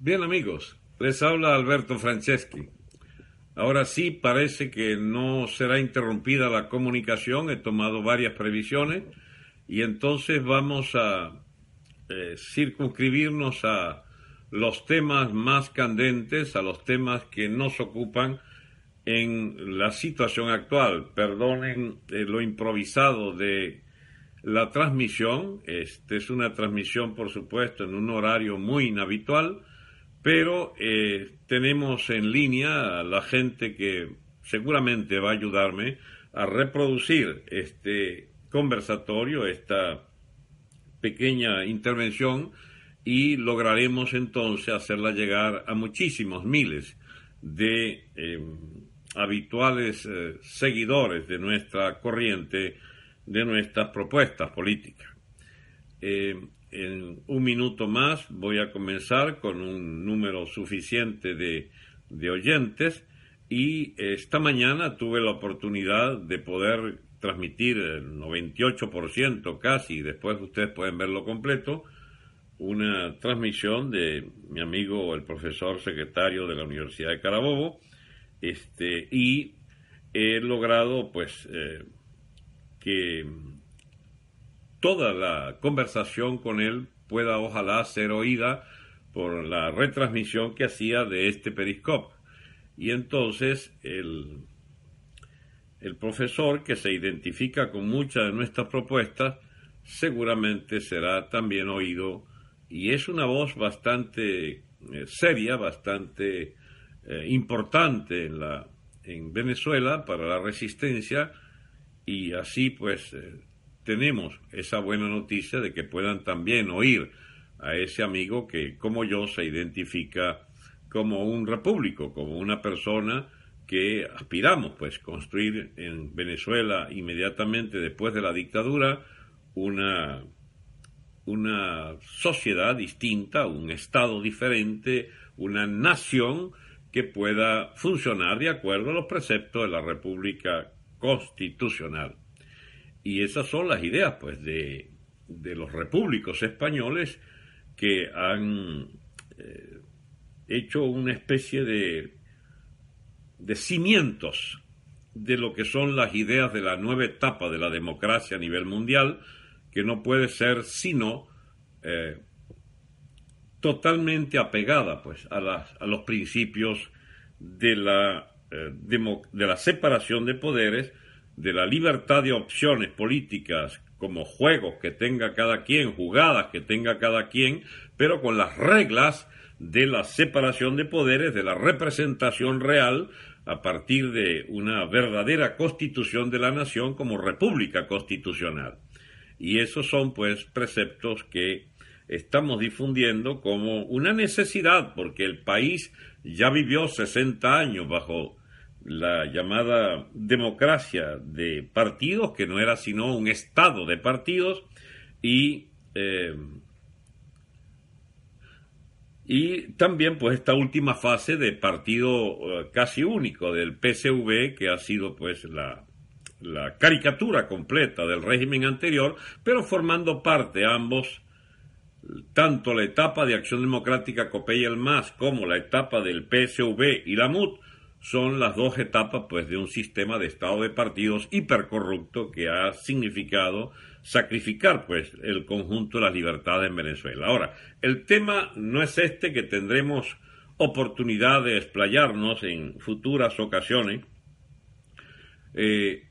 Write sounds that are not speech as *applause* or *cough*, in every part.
Bien amigos, les habla Alberto Franceschi. Ahora sí parece que no será interrumpida la comunicación, he tomado varias previsiones y entonces vamos a eh, circunscribirnos a los temas más candentes, a los temas que nos ocupan en la situación actual. Perdonen eh, lo improvisado de la transmisión. Esta es una transmisión, por supuesto, en un horario muy inhabitual pero eh, tenemos en línea a la gente que seguramente va a ayudarme a reproducir este conversatorio, esta pequeña intervención y lograremos entonces hacerla llegar a muchísimos miles de em, habituales eh, seguidores de nuestra corriente, de nuestras propuestas políticas. Em, en un minuto más voy a comenzar con un número suficiente de, oyentes y esta mañana tuve la oportunidad de poder transmitir el 98% casi, después ustedes pueden verlo completo, una transmisión de mi amigo el profesor secretario de la Universidad de Carabobo, este, y he logrado pues eh, que toda la conversación con él pueda ojalá ser oída por la retransmisión que hacía de este periscope. Y entonces el, el profesor que se identifica con muchas de nuestras propuestas seguramente será también oído y es una voz bastante eh, seria, bastante eh, importante en, la, en Venezuela para la resistencia y así pues eh, tenemos esa buena noticia de que puedan también oír a ese amigo que, como yo, se identifica como un repúblico, como una persona que aspiramos, pues, construir en Venezuela inmediatamente después de la dictadura una, una sociedad distinta, un Estado diferente, una nación que pueda funcionar de acuerdo a los preceptos de la República Constitucional. Y esas son las ideas, pues, de, los repúblicos españoles que han eh, hecho una especie de, de cimientos de lo que son las ideas de la nueva etapa de la democracia a nivel mundial, que no puede ser sino eh, totalmente apegada pues, a, a los principios de la, eh, de la separación de poderes, de la libertad de opciones políticas como juegos que tenga cada quien, jugadas que tenga cada quien, pero con las reglas de la separación de poderes, de la representación real, a partir de una verdadera constitución de la nación como república constitucional. Y esos son pues preceptos que estamos difundiendo como una necesidad, porque el país ya vivió 60 años bajo la llamada democracia de partidos, que no era sino un estado de partidos, y, eh, y también pues esta última fase de partido eh, casi único del PCV, que ha sido pues la, la caricatura completa del régimen anterior, pero formando parte ambos tanto la etapa de Acción Democrática Copey el MAS como la etapa del PSV y la MUT son las dos etapas pues de un sistema de estado de partidos hipercorrupto que ha significado sacrificar pues el conjunto de las libertades en Venezuela. Ahora, el tema no es este que tendremos oportunidad de explayarnos en futuras ocasiones. Eh,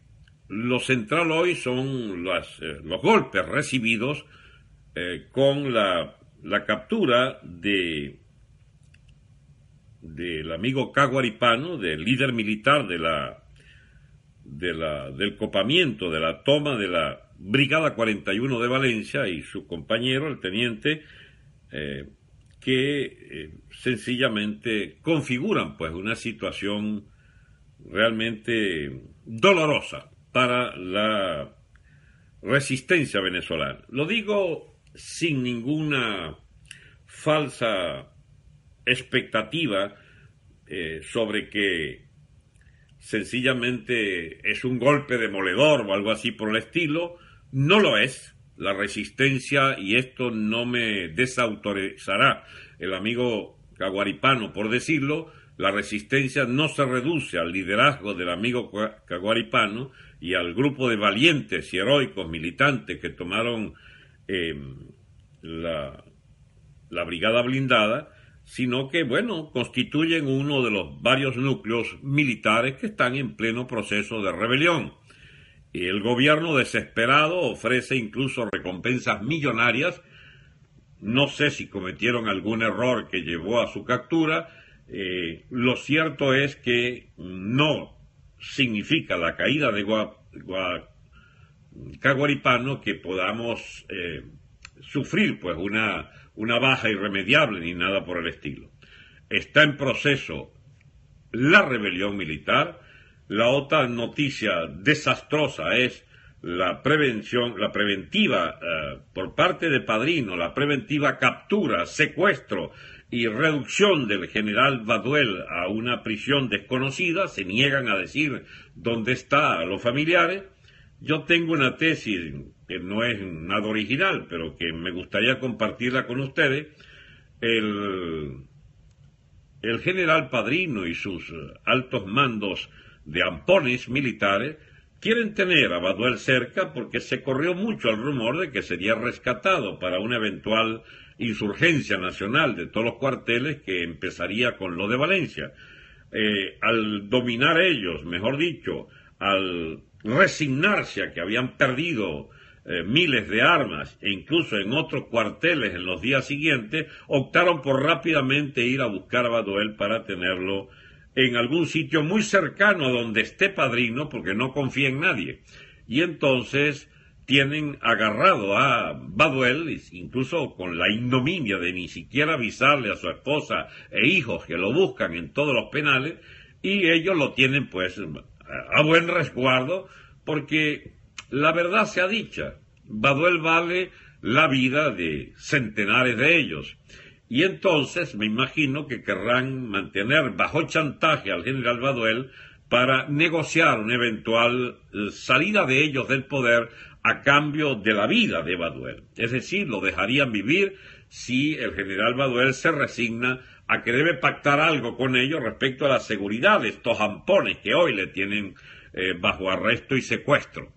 lo central hoy son eh, los golpes recibidos eh, con la captura de del amigo Caguaripano, del líder militar de la, de la, del copamiento, de la toma de la Brigada 41 de Valencia y su compañero, el teniente, eh, que eh, sencillamente configuran pues una situación realmente dolorosa para la resistencia venezolana. Lo digo sin ninguna falsa expectativa eh, sobre que sencillamente es un golpe demoledor o algo así por el estilo. No lo es. La resistencia, y esto no me desautorizará el amigo caguaripano por decirlo, la resistencia no se reduce al liderazgo del amigo caguaripano y al grupo de valientes y heroicos militantes que tomaron em, la, la brigada blindada, sino que, bueno, constituyen uno de los varios núcleos militares que están en pleno proceso de rebelión. El gobierno desesperado ofrece incluso recompensas millonarias. No sé si cometieron algún error que llevó a su captura. Eh, lo cierto es que no significa la caída de Caguaripano que podamos eh, sufrir pues una una baja irremediable ni nada por el estilo. Está en proceso la rebelión militar. La otra noticia desastrosa es la prevención, la preventiva eh, por parte de Padrino, la preventiva captura, secuestro y reducción del general Baduel a una prisión desconocida, se niegan a decir dónde está a los familiares. Yo tengo una tesis que no es nada original, pero que me gustaría compartirla con ustedes, el, el general Padrino y sus altos mandos de ampones militares quieren tener a Baduel cerca porque se corrió mucho el rumor de que sería rescatado para una eventual insurgencia nacional de todos los cuarteles que empezaría con lo de Valencia. Eh, al dominar ellos, mejor dicho, al resignarse a que habían perdido eh, miles de armas e incluso en otros cuarteles en los días siguientes, optaron por rápidamente ir a buscar a Baduel para tenerlo en algún sitio muy cercano donde esté padrino, porque no confía en nadie. Y entonces tienen agarrado a Baduel, incluso con la ignominia de ni siquiera avisarle a su esposa e hijos que lo buscan en todos los penales, y ellos lo tienen pues a buen resguardo, porque la verdad sea dicha, Baduel vale la vida de centenares de ellos. Y entonces me imagino que querrán mantener bajo chantaje al general Baduel para negociar una eventual eh, salida de ellos del poder a cambio de la vida de Baduel. Es decir, lo dejarían vivir si el general Baduel se resigna a que debe pactar algo con ellos respecto a la seguridad de estos ampones que hoy le tienen eh, bajo arresto y secuestro.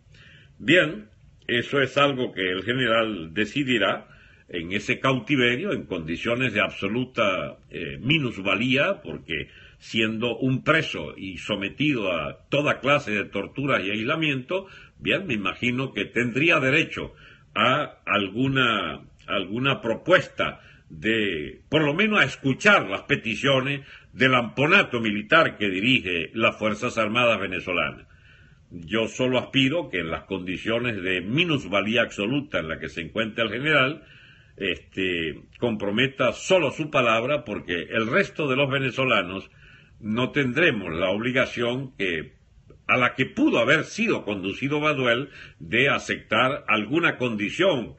Bien, eso es algo que el general decidirá en ese cautiverio, en condiciones de absoluta eh, minusvalía, porque siendo un preso y sometido a toda clase de torturas y aislamiento, bien, me imagino que tendría derecho a alguna, alguna propuesta de, por lo menos a escuchar las peticiones del amponato militar que dirige las Fuerzas Armadas venezolanas. Yo solo aspiro que en las condiciones de minusvalía absoluta en la que se encuentra el general, este, comprometa solo su palabra porque el resto de los venezolanos no tendremos la obligación que a la que pudo haber sido conducido Baduel de aceptar alguna condición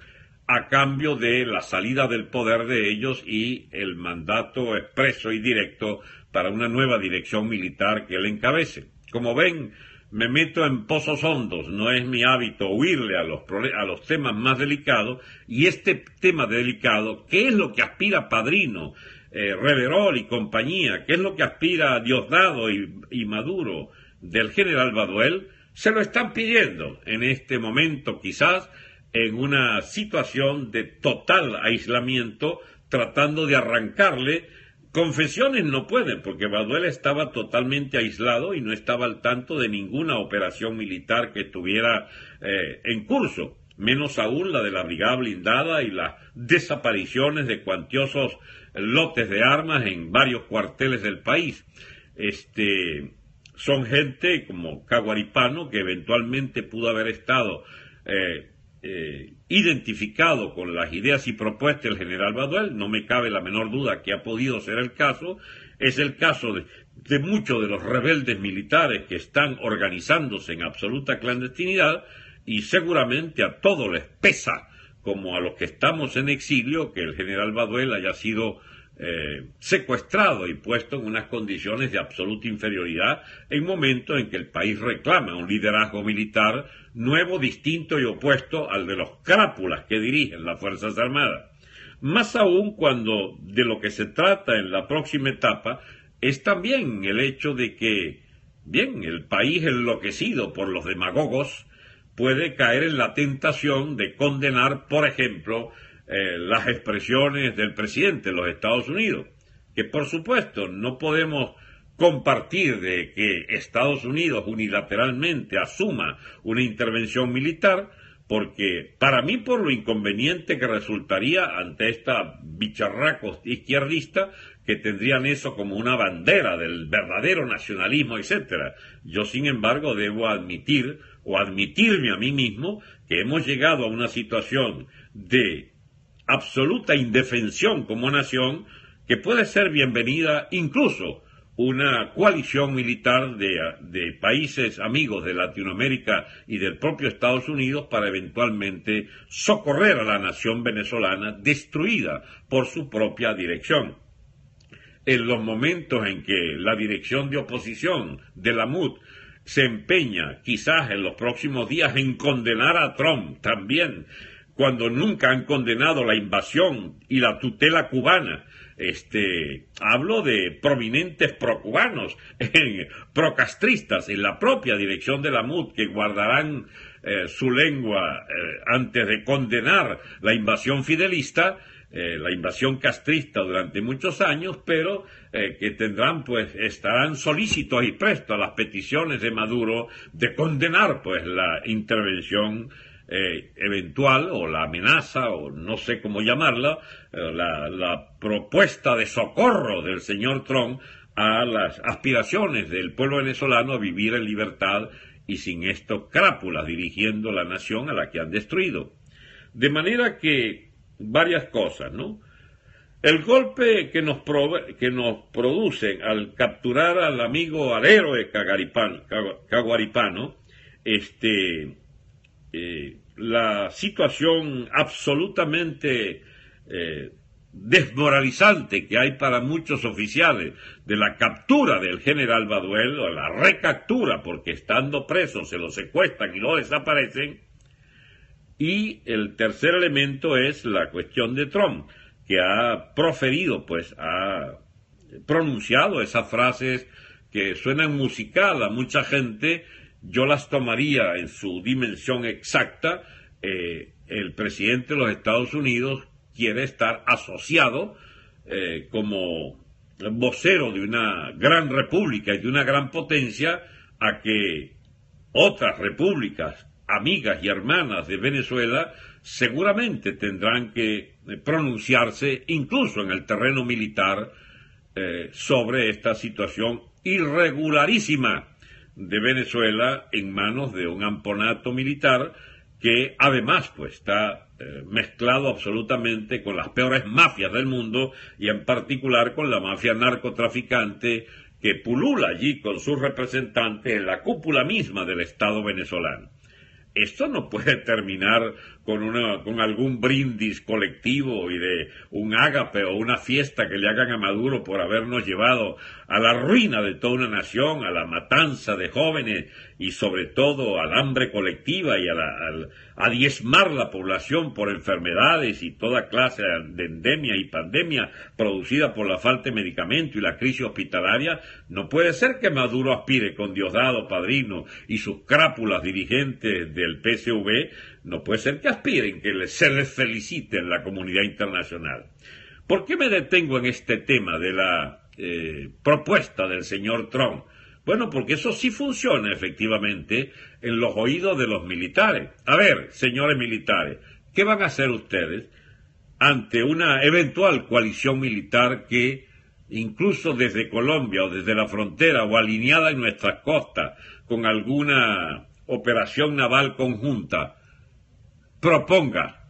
a cambio de la salida del poder de ellos y el mandato expreso y directo para una nueva dirección militar que él encabece. Como ven, me meto en pozos hondos, no es mi hábito huirle a los, a los temas más delicados, y este tema delicado, ¿qué es lo que aspira Padrino, eh, Reverol y compañía? ¿Qué es lo que aspira Diosdado y, y Maduro del general Baduel? Se lo están pidiendo en este momento quizás en una situación de total aislamiento, tratando de arrancarle Confesiones no pueden, porque Baduel estaba totalmente aislado y no estaba al tanto de ninguna operación militar que estuviera eh, en curso, menos aún la de la brigada blindada y las desapariciones de cuantiosos lotes de armas en varios cuarteles del país. Este, son gente como Caguaripano, que eventualmente pudo haber estado eh, eh, identificado con las ideas y propuestas del general Baduel, no me cabe la menor duda que ha podido ser el caso, es el caso de, de muchos de los rebeldes militares que están organizándose en absoluta clandestinidad y seguramente a todos les pesa, como a los que estamos en exilio, que el general Baduel haya sido eh, secuestrado y puesto en unas condiciones de absoluta inferioridad en momentos en que el país reclama un liderazgo militar nuevo, distinto y opuesto al de los crápulas que dirigen las Fuerzas Armadas. Más aún cuando de lo que se trata en la próxima etapa es también el hecho de que, bien, el país enloquecido por los demagogos puede caer en la tentación de condenar, por ejemplo, eh, las expresiones del presidente de los Estados Unidos, que por supuesto no podemos compartir de que Estados Unidos unilateralmente asuma una intervención militar, porque para mí por lo inconveniente que resultaría ante esta bicharracos izquierdista que tendrían eso como una bandera del verdadero nacionalismo, etcétera. Yo sin embargo debo admitir o admitirme a mí mismo que hemos llegado a una situación de absoluta indefensión como nación que puede ser bienvenida incluso una coalición militar de, países amigos de Latinoamérica y del propio Estados Unidos para eventualmente socorrer a la nación venezolana destruida por su propia dirección. En los momentos en que la dirección de oposición de la MUD se empeña, quizás en los próximos días, en condenar a Trump también cuando nunca han condenado la invasión y la tutela cubana. Este, hablo de prominentes procubanos, *laughs* procastristas en la propia dirección de la MUD que guardarán eh, su lengua eh, antes de condenar la invasión fidelista, eh, la invasión castrista durante muchos años, pero que tendrán, pues, estarán solícitos y prestos a las peticiones de Maduro de condenar, pues, la intervención eh, eventual o la amenaza o no sé cómo llamarla, eh, la, propuesta de socorro del señor Trump a las aspiraciones del pueblo venezolano a vivir en libertad y sin estos crápulas dirigiendo la nación a la que han destruido. De manera que varias cosas, ¿no? El golpe que nos, que nos producen al capturar al amigo, al héroe caguaripano, este, eh, la situación absolutamente eh, desmoralizante que hay para muchos oficiales de la captura del general Baduel o la recaptura porque estando presos se lo secuestran y lo desaparecen. Y el tercer elemento es la cuestión de Trump, que ha proferido, pues ha pronunciado esas frases que suenan musical a mucha gente yo las tomaría en su dimensión exacta. Eh, el presidente de los Estados Unidos quiere estar asociado eh, como vocero de una gran república y de una gran potencia a que otras repúblicas amigas y hermanas de Venezuela seguramente tendrán que pronunciarse incluso en el terreno militar eh, sobre esta situación irregularísima de Venezuela en manos de un amponato militar que además pues está eh, mezclado absolutamente con las peores mafias del mundo y en particular con la mafia narcotraficante que pulula allí con sus representantes en la cúpula misma del Estado venezolano. Esto no puede terminar con, una, con algún brindis colectivo y de un ágape o una fiesta que le hagan a Maduro por habernos llevado a la ruina de toda una nación, a la matanza de jóvenes y sobre todo al hambre colectiva y a, a diezmar la población por enfermedades y toda clase de endemia y pandemia producida por la falta de medicamento y la crisis hospitalaria, no puede ser que Maduro aspire con Diosdado Padrino y sus crápulas dirigentes del PSV, no puede ser que aspiren que se les felicite en la comunidad internacional. ¿Por qué me detengo en este tema de la eh, propuesta del señor Trump? Bueno, porque eso sí funciona efectivamente en los oídos de los militares. A ver, señores militares, ¿qué van a hacer ustedes ante una eventual coalición militar que, incluso desde Colombia o desde la frontera o alineada en nuestras costas con alguna operación naval conjunta, proponga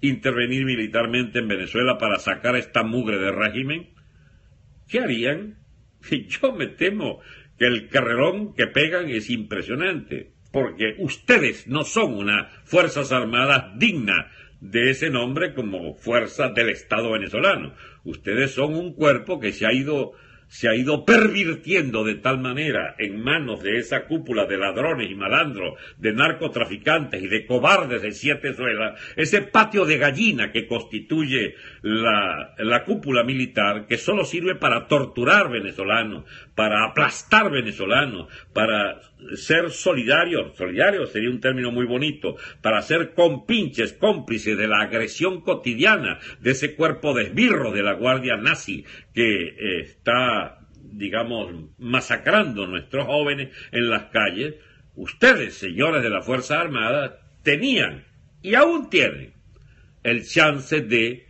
intervenir militarmente en Venezuela para sacar esta mugre de régimen, ¿qué harían? *laughs* Yo me temo que el carrerón que pegan es impresionante, porque ustedes no son una Fuerzas Armadas digna de ese nombre como fuerza del Estado venezolano. Ustedes son un cuerpo que se ha ido se ha ido pervirtiendo de tal manera en manos de esa cúpula de ladrones y malandros, de narcotraficantes y de cobardes de siete suelas, ese patio de gallina que constituye la, la cúpula militar, que solo sirve para torturar venezolanos, para aplastar venezolanos, para ser solidarios, solidarios sería un término muy bonito, para ser compinches, cómplices de la agresión cotidiana de ese cuerpo de de la Guardia Nazi que eh, está, digamos, masacrando a nuestros jóvenes en las calles, ustedes, señores de la Fuerza Armada, tenían y aún tienen el chance de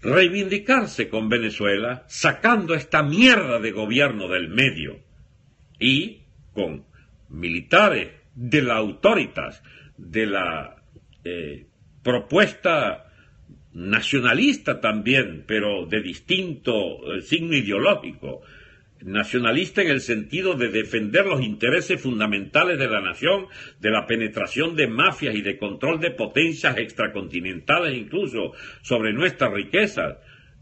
reivindicarse con Venezuela, sacando esta mierda de gobierno del medio y con militares de la autoritas, de la eh, propuesta nacionalista también, pero de distinto eh, signo ideológico, nacionalista en el sentido de defender los intereses fundamentales de la nación, de la penetración de mafias y de control de potencias extracontinentales incluso sobre nuestras riquezas.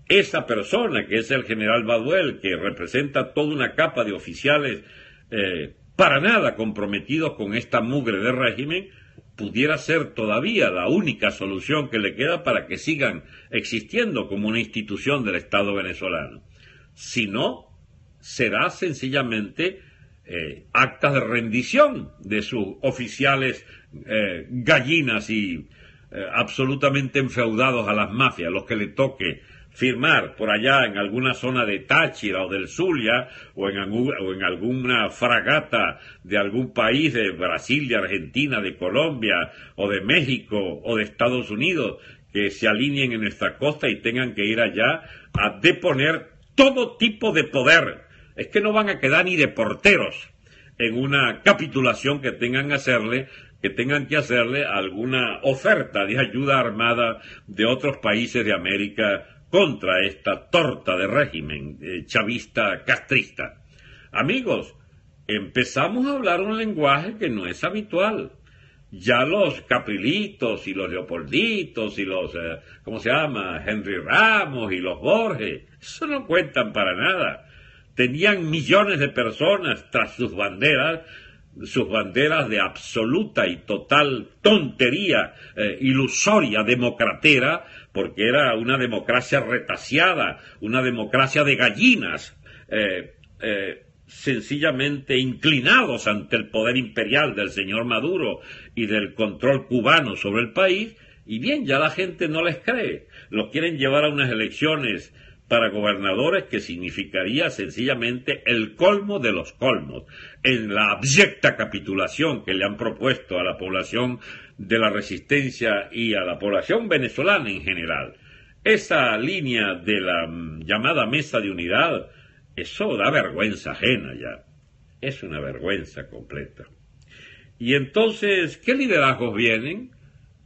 Esa persona, que es el general Baduel, que representa toda una capa de oficiales eh, para nada comprometidos con esta mugre de régimen, pudiera ser todavía la única solución que le queda para que sigan existiendo como una institución del Estado venezolano. Si no, será sencillamente eh, actas de rendición de sus oficiales eh, gallinas y eh, absolutamente enfeudados a las mafias, los que le toque firmar por allá en alguna zona de Táchira o del Zulia o en, o en alguna fragata de algún país de Brasil, de Argentina, de Colombia o de México o de Estados Unidos que se alineen en nuestra costa y tengan que ir allá a deponer todo tipo de poder. Es que no van a quedar ni de porteros en una capitulación que tengan que hacerle que tengan que hacerle alguna oferta de ayuda armada de otros países de América contra esta torta de régimen eh, chavista castrista. Amigos, empezamos a hablar un lenguaje que no es habitual. Ya los Caprilitos y los Leopolditos y los, eh, ¿cómo se llama? Henry Ramos y los Borges, eso no cuentan para nada. Tenían millones de personas tras sus banderas sus banderas de absoluta y total tontería eh, ilusoria democratera, porque era una democracia retaseada, una democracia de gallinas, eh, eh, sencillamente inclinados ante el poder imperial del señor Maduro y del control cubano sobre el país, y bien, ya la gente no les cree, los quieren llevar a unas elecciones para gobernadores que significaría sencillamente el colmo de los colmos, en la abyecta capitulación que le han propuesto a la población de la resistencia y a la población venezolana en general. Esa línea de la mm, llamada mesa de unidad, eso da vergüenza ajena ya. Es una vergüenza completa. Y entonces, ¿qué liderazgos vienen?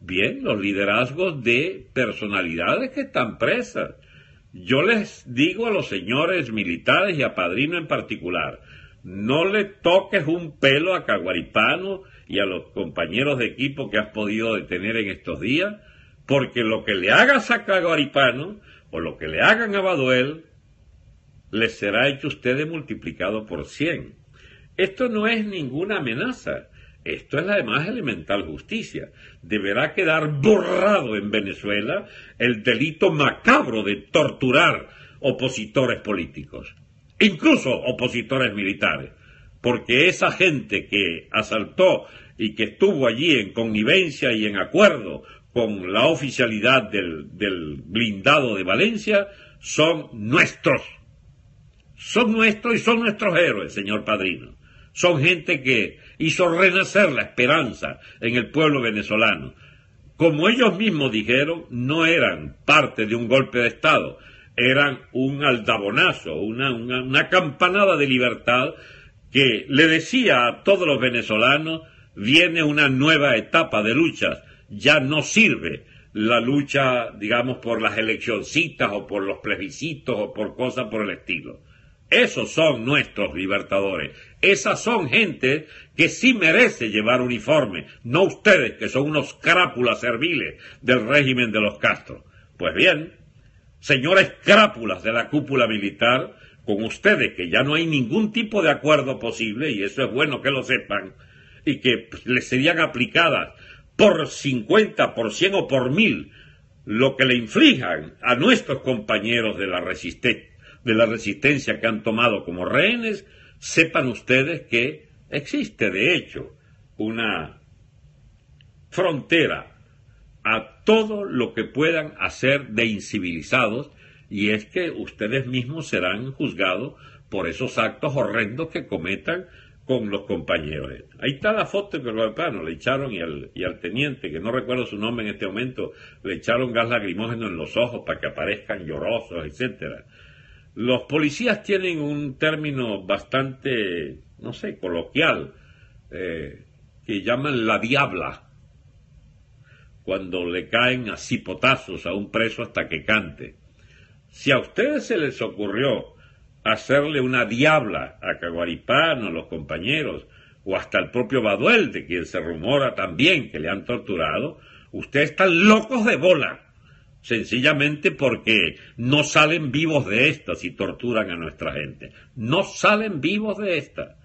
Bien, los liderazgos de personalidades que están presas yo les digo a los señores militares y a Padrino en particular, no le toques un pelo a Caguaripano y a los compañeros de equipo que has podido detener en estos días, porque lo que le hagas a Caguaripano o lo que le hagan a Baduel, les será hecho ustedes multiplicado por cien. Esto no es ninguna amenaza, esto es la más elemental justicia. Deberá quedar borrado en Venezuela el delito macabro de torturar opositores políticos, incluso opositores militares, porque esa gente que asaltó y que estuvo allí en connivencia y en acuerdo con la oficialidad del, del blindado de Valencia son nuestros. Son nuestros y son nuestros héroes, señor Padrino. Son gente que hizo renacer la esperanza en el pueblo venezolano. Como ellos mismos dijeron, no eran parte de un golpe de Estado, eran un aldabonazo, una, una, campanada de libertad que le decía a todos los venezolanos viene una nueva etapa de luchas. Ya no sirve la lucha, digamos, por las eleccioncitas o por los plebiscitos o por cosas por el estilo. Esos son nuestros libertadores. Esas son gente que sí merece llevar uniforme, no ustedes que son unos crápulas serviles del régimen de los Castro. Pues bien, señores crápulas de la cúpula militar, con ustedes que ya no hay ningún tipo de acuerdo posible, y eso es bueno que lo sepan, y que les serían aplicadas por 50, por 100 o por mil lo que le inflijan a nuestros compañeros de la, de la resistencia que han tomado como rehenes, sepan ustedes que existe de hecho una frontera a todo lo que puedan hacer de incivilizados y es que ustedes mismos serán juzgados por esos actos horrendos que cometan con los compañeros. Ahí está la foto que lo plano, le echaron y al, y al teniente, que no recuerdo su nombre en este momento, le echaron gas lacrimógeno en los ojos para que aparezcan llorosos, etcétera. Los policías tienen un término bastante, no sé, coloquial, eh, que llaman la diabla, cuando le caen así potazos a un preso hasta que cante. Si a ustedes se les ocurrió hacerle una diabla a Caguaripano, los compañeros, o hasta el propio Baduel, de quien se rumora también que le han torturado, ustedes están locos de bola, sencillamente porque no salen vivos de esta si torturan a nuestra gente. No salen vivos de esta.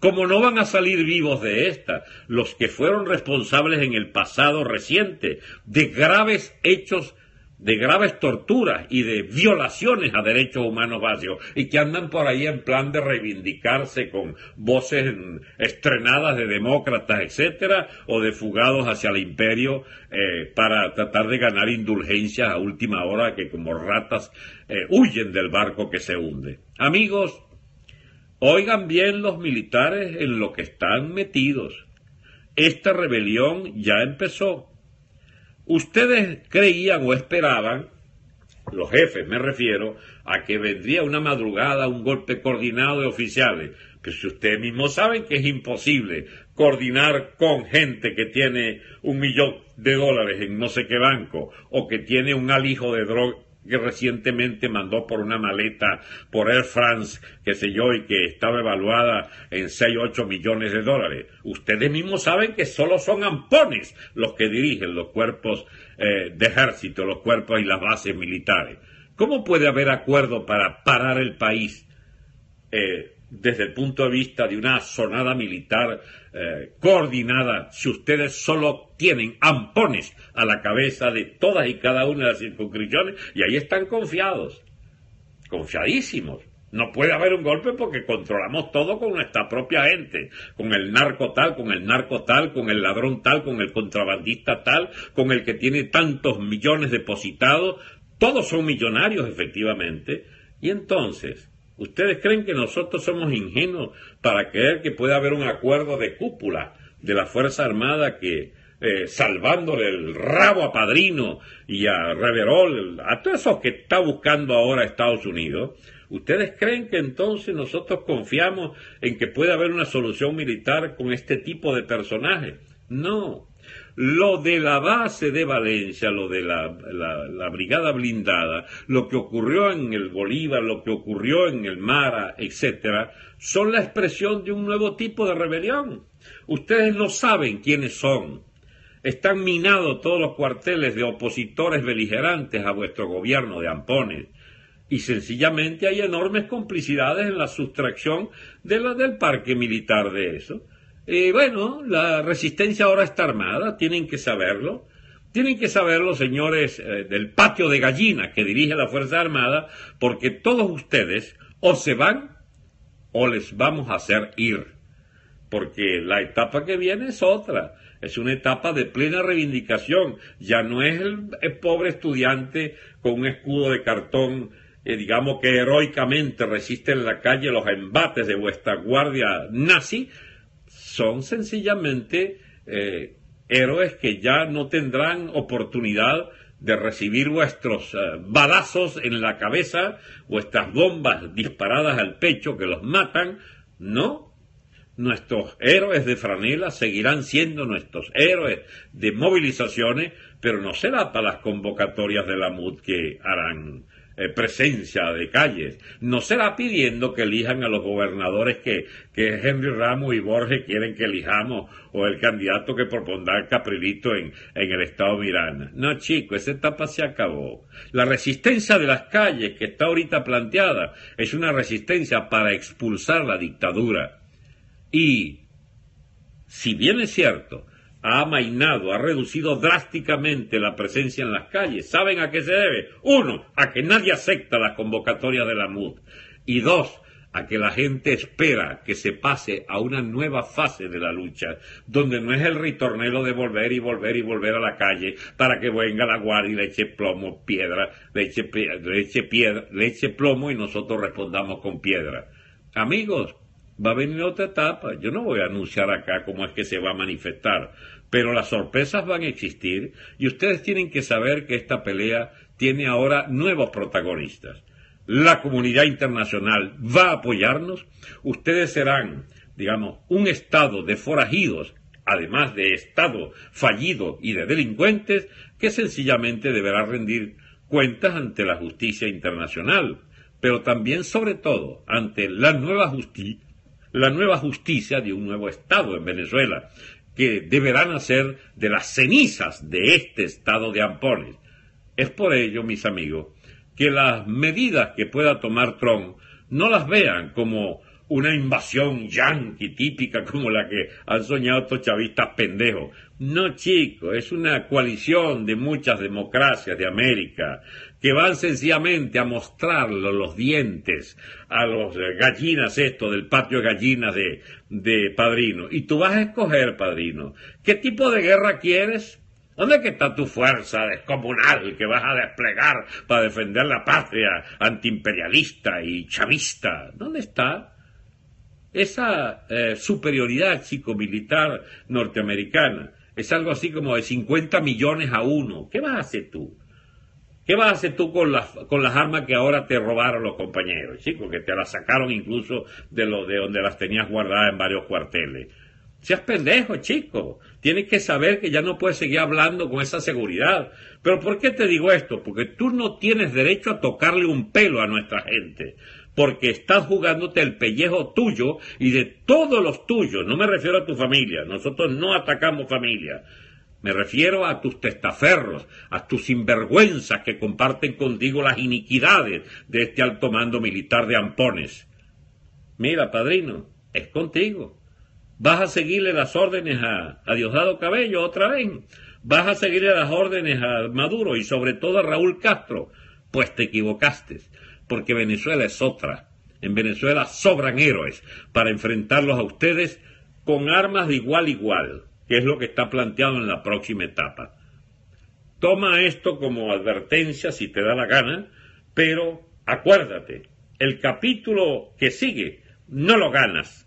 Como no van a salir vivos de esta los que fueron responsables en el pasado reciente de graves hechos de graves torturas y de violaciones a derechos humanos básicos y que andan por ahí en plan de reivindicarse con voces estrenadas de demócratas, etcétera, o de fugados hacia el imperio eh, para tratar de ganar indulgencias a última hora que como ratas eh, huyen del barco que se hunde. Amigos, oigan bien los militares en lo que están metidos. Esta rebelión ya empezó Ustedes creían o esperaban, los jefes me refiero, a que vendría una madrugada un golpe coordinado de oficiales. Pero si ustedes mismos saben que es imposible coordinar con gente que tiene un millón de dólares en no sé qué banco o que tiene un alijo de droga que recientemente mandó por una maleta por Air France, qué sé yo, y que estaba evaluada en 6 o 8 millones de dólares. Ustedes mismos saben que solo son ampones los que dirigen los cuerpos eh, de ejército, los cuerpos y las bases militares. ¿Cómo puede haber acuerdo para parar el país eh, desde el punto de vista de una sonada militar eh, coordinada si ustedes solo tienen ampones a la cabeza de todas y cada una de las circunscripciones y ahí están confiados, confiadísimos. No puede haber un golpe porque controlamos todo con nuestra propia gente, con el narco tal, con el narco tal, con el ladrón tal, con el contrabandista tal, con el que tiene tantos millones depositados. Todos son millonarios, efectivamente. Y entonces, ¿Ustedes creen que nosotros somos ingenuos para creer que puede haber un acuerdo de cúpula de la Fuerza Armada que, eh, salvándole el rabo a Padrino y a Reverol, a todos esos que está buscando ahora Estados Unidos, ¿ustedes creen que entonces nosotros confiamos en que puede haber una solución militar con este tipo de personajes? No, lo de la base de Valencia, lo de la, brigada blindada, lo que ocurrió en el Bolívar, lo que ocurrió en el Mara, etcétera, son la expresión de un nuevo tipo de rebelión. Ustedes no saben quiénes son. Están minados todos los cuarteles de opositores beligerantes a vuestro gobierno de ampones y sencillamente hay enormes complicidades en la sustracción de la, del parque militar de eso. Y bueno, la resistencia ahora está armada, tienen que saberlo. Tienen que saberlo, señores eh, del patio de gallina que dirige la Fuerza Armada, porque todos ustedes o se van o les vamos a hacer ir. Porque la etapa que viene es otra. Es una etapa de plena reivindicación. Ya no es el, pobre estudiante con un escudo de cartón, eh, digamos que heroicamente resiste en la calle los embates de vuestra guardia nazi, son sencillamente eh, héroes que ya no tendrán oportunidad de recibir vuestros eh, balazos en la cabeza, vuestras bombas disparadas al pecho que los matan, no. Nuestros héroes de franela seguirán siendo nuestros héroes de movilizaciones, pero no será para las convocatorias de la MUD que harán eh, presencia de calles. No será pidiendo que elijan a los gobernadores que, que Henry Ramos y Borges quieren que elijamos o el candidato que propondrá Caprilito en, en el estado Miranda. No, chico, esa etapa se acabó. La resistencia de las calles que está ahorita planteada es una resistencia para expulsar la dictadura. Y, si bien es cierto, ha amainado, ha reducido drásticamente la presencia en las calles. ¿Saben a qué se debe? Uno, a que nadie acepta la convocatoria de la MUD. Y dos, a que la gente espera que se pase a una nueva fase de la lucha, donde no es el ritornelo de volver y volver y volver a la calle para que venga la guardia y le eche plomo, piedra, le eche, piedra, le eche plomo y nosotros respondamos con piedra. Amigos, va a venir otra etapa. Yo no voy a anunciar acá cómo es que se va a manifestar, pero las sorpresas van a existir y ustedes tienen que saber que esta pelea tiene ahora nuevos protagonistas. La comunidad internacional va a apoyarnos. Ustedes serán, digamos, un estado de forajidos, además de estado fallido y de delincuentes, que sencillamente deberá rendir cuentas ante la justicia internacional, pero también, sobre todo, ante la nueva justicia la nueva justicia de un nuevo Estado en Venezuela, que deberá nacer de las cenizas de este Estado de Ampones. Es por ello, mis amigos, que las medidas que pueda tomar Trump no las vean como una invasión yanqui típica como la que han soñado estos chavistas pendejos. No, chico, es una coalición de muchas democracias de América que van sencillamente a mostrarlo los dientes a los gallinas esto del patio de gallinas de, de padrino. Y tú vas a escoger, padrino, ¿qué tipo de guerra quieres? ¿Dónde está tu fuerza descomunal que vas a desplegar para defender la patria antiimperialista y chavista? ¿Dónde está? Esa eh, superioridad chico-militar norteamericana es algo así como de 50 millones a uno. ¿Qué vas a hacer tú? ¿Qué vas a hacer tú con las, con las armas que ahora te robaron los compañeros, chicos? Que te las sacaron incluso de, lo, de donde las tenías guardadas en varios cuarteles. Seas pendejo, chico. Tienes que saber que ya no puedes seguir hablando con esa seguridad. Pero ¿por qué te digo esto? Porque tú no tienes derecho a tocarle un pelo a nuestra gente porque estás jugándote el pellejo tuyo y de todos los tuyos. No me refiero a tu familia, nosotros no atacamos familia. Me refiero a tus testaferros, a tus sinvergüenzas que comparten contigo las iniquidades de este alto mando militar de Ampones. Mira, padrino, es contigo. ¿Vas a seguirle las órdenes a, Diosdado Cabello otra vez? ¿Vas a seguirle las órdenes a Maduro y sobre todo a Raúl Castro? Pues te equivocaste porque Venezuela es otra. En Venezuela sobran héroes para enfrentarlos a ustedes con armas de igual igual, que es lo que está planteado en la próxima etapa. Toma esto como advertencia si te da la gana, pero acuérdate, el capítulo que sigue no lo ganas.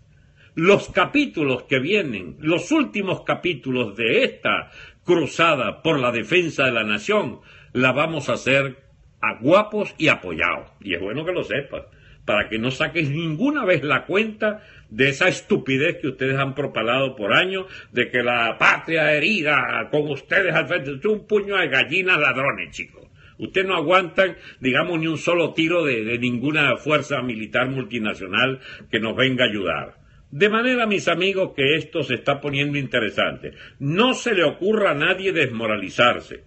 Los capítulos que vienen, los últimos capítulos de esta cruzada por la defensa de la nación, la vamos a hacer a guapos y apoyados. Y es bueno que lo sepas, para que no saques ninguna vez la cuenta de esa estupidez que ustedes han propalado por años, de que la patria herida con ustedes al frente, es un puño de gallinas ladrones, chicos. Ustedes no aguantan, digamos, ni un solo tiro de, de ninguna fuerza militar multinacional que nos venga a ayudar. De manera, mis amigos, que esto se está poniendo interesante. No se le ocurra a nadie desmoralizarse.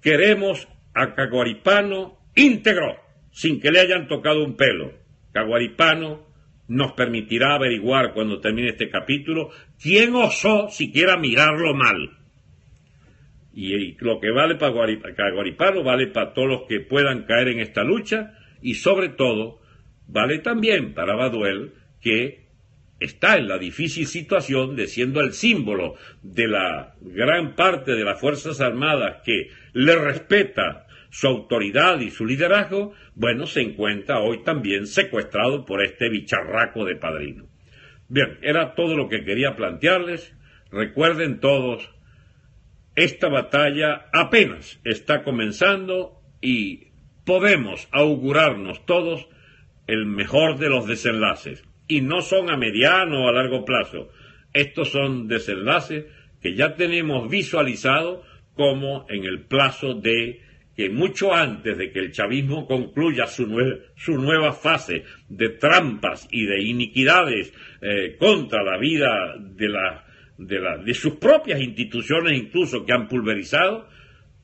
Queremos a Caguaripano íntegro, sin que le hayan tocado un pelo. Caguaripano nos permitirá averiguar cuando termine este capítulo quién osó siquiera mirarlo mal. Y, lo que vale para Caguaripano vale para todos los que puedan caer en esta lucha y sobre todo vale también para Baduel que está en la difícil situación de siendo el símbolo de la gran parte de las Fuerzas Armadas que le respeta su autoridad y su liderazgo, bueno, se encuentra hoy también secuestrado por este bicharraco de padrino. Bien, era todo lo que quería plantearles. Recuerden todos, esta batalla apenas está comenzando y podemos augurarnos todos el mejor de los desenlaces. y no son a mediano o a largo plazo. Estos son desenlaces que ya tenemos visualizados como en el plazo de que mucho antes de que el chavismo concluya su, su nueva fase de trampas y de iniquidades eh, contra la vida de, la, de, la, de sus propias instituciones incluso que han pulverizado,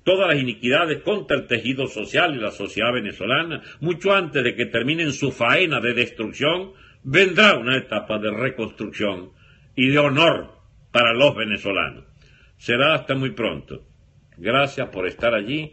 todas las iniquidades contra el tejido social y la sociedad venezolana, mucho antes de que terminen su faena de destrucción, vendrá una etapa de reconstrucción y de honor para los venezolanos. Será hasta muy pronto. Gracias por estar allí,